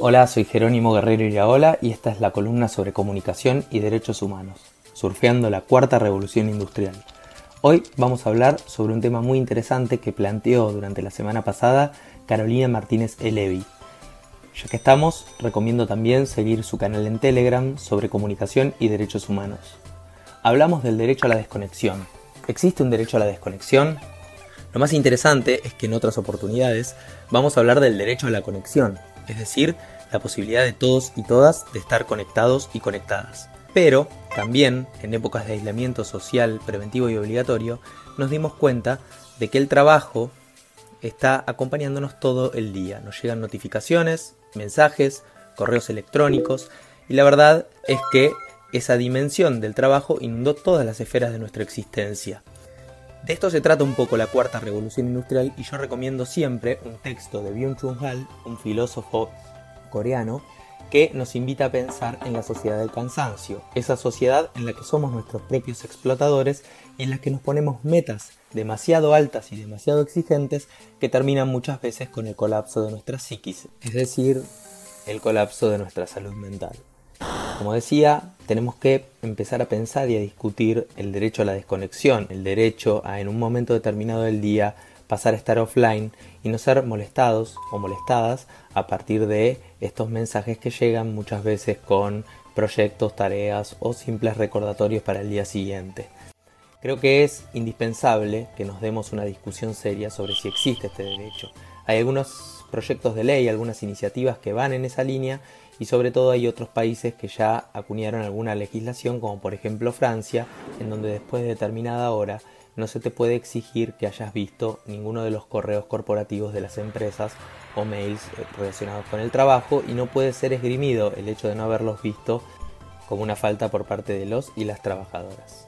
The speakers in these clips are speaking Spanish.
Hola, soy Jerónimo Guerrero Iraola y esta es la columna sobre comunicación y derechos humanos, surfeando la cuarta revolución industrial. Hoy vamos a hablar sobre un tema muy interesante que planteó durante la semana pasada Carolina Martínez Elevi. Ya que estamos, recomiendo también seguir su canal en Telegram sobre comunicación y derechos humanos. Hablamos del derecho a la desconexión. ¿Existe un derecho a la desconexión? Lo más interesante es que en otras oportunidades vamos a hablar del derecho a la conexión, es decir, la posibilidad de todos y todas de estar conectados y conectadas. Pero también, en épocas de aislamiento social preventivo y obligatorio, nos dimos cuenta de que el trabajo está acompañándonos todo el día. Nos llegan notificaciones, mensajes, correos electrónicos y la verdad es que esa dimensión del trabajo inundó todas las esferas de nuestra existencia. De esto se trata un poco la cuarta revolución industrial y yo recomiendo siempre un texto de Byung-Chul Han, un filósofo coreano, que nos invita a pensar en la sociedad del cansancio, esa sociedad en la que somos nuestros propios explotadores y en la que nos ponemos metas demasiado altas y demasiado exigentes que terminan muchas veces con el colapso de nuestra psiquis, es decir, el colapso de nuestra salud mental. Como decía, tenemos que empezar a pensar y a discutir el derecho a la desconexión, el derecho a en un momento determinado del día pasar a estar offline y no ser molestados o molestadas a partir de estos mensajes que llegan muchas veces con proyectos, tareas o simples recordatorios para el día siguiente. Creo que es indispensable que nos demos una discusión seria sobre si existe este derecho. Hay algunos proyectos de ley, algunas iniciativas que van en esa línea y sobre todo hay otros países que ya acuñaron alguna legislación, como por ejemplo Francia, en donde después de determinada hora no se te puede exigir que hayas visto ninguno de los correos corporativos de las empresas o mails eh, relacionados con el trabajo y no puede ser esgrimido el hecho de no haberlos visto como una falta por parte de los y las trabajadoras.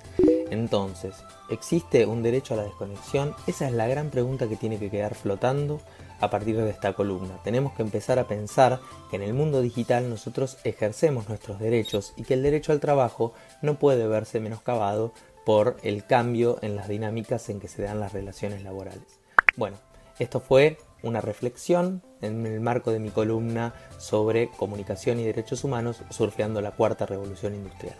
Entonces, ¿existe un derecho a la desconexión? Esa es la gran pregunta que tiene que quedar flotando a partir de esta columna. Tenemos que empezar a pensar que en el mundo digital nosotros ejercemos nuestros derechos y que el derecho al trabajo no puede verse menoscabado por el cambio en las dinámicas en que se dan las relaciones laborales. Bueno, esto fue una reflexión en el marco de mi columna sobre comunicación y derechos humanos surfeando la cuarta revolución industrial.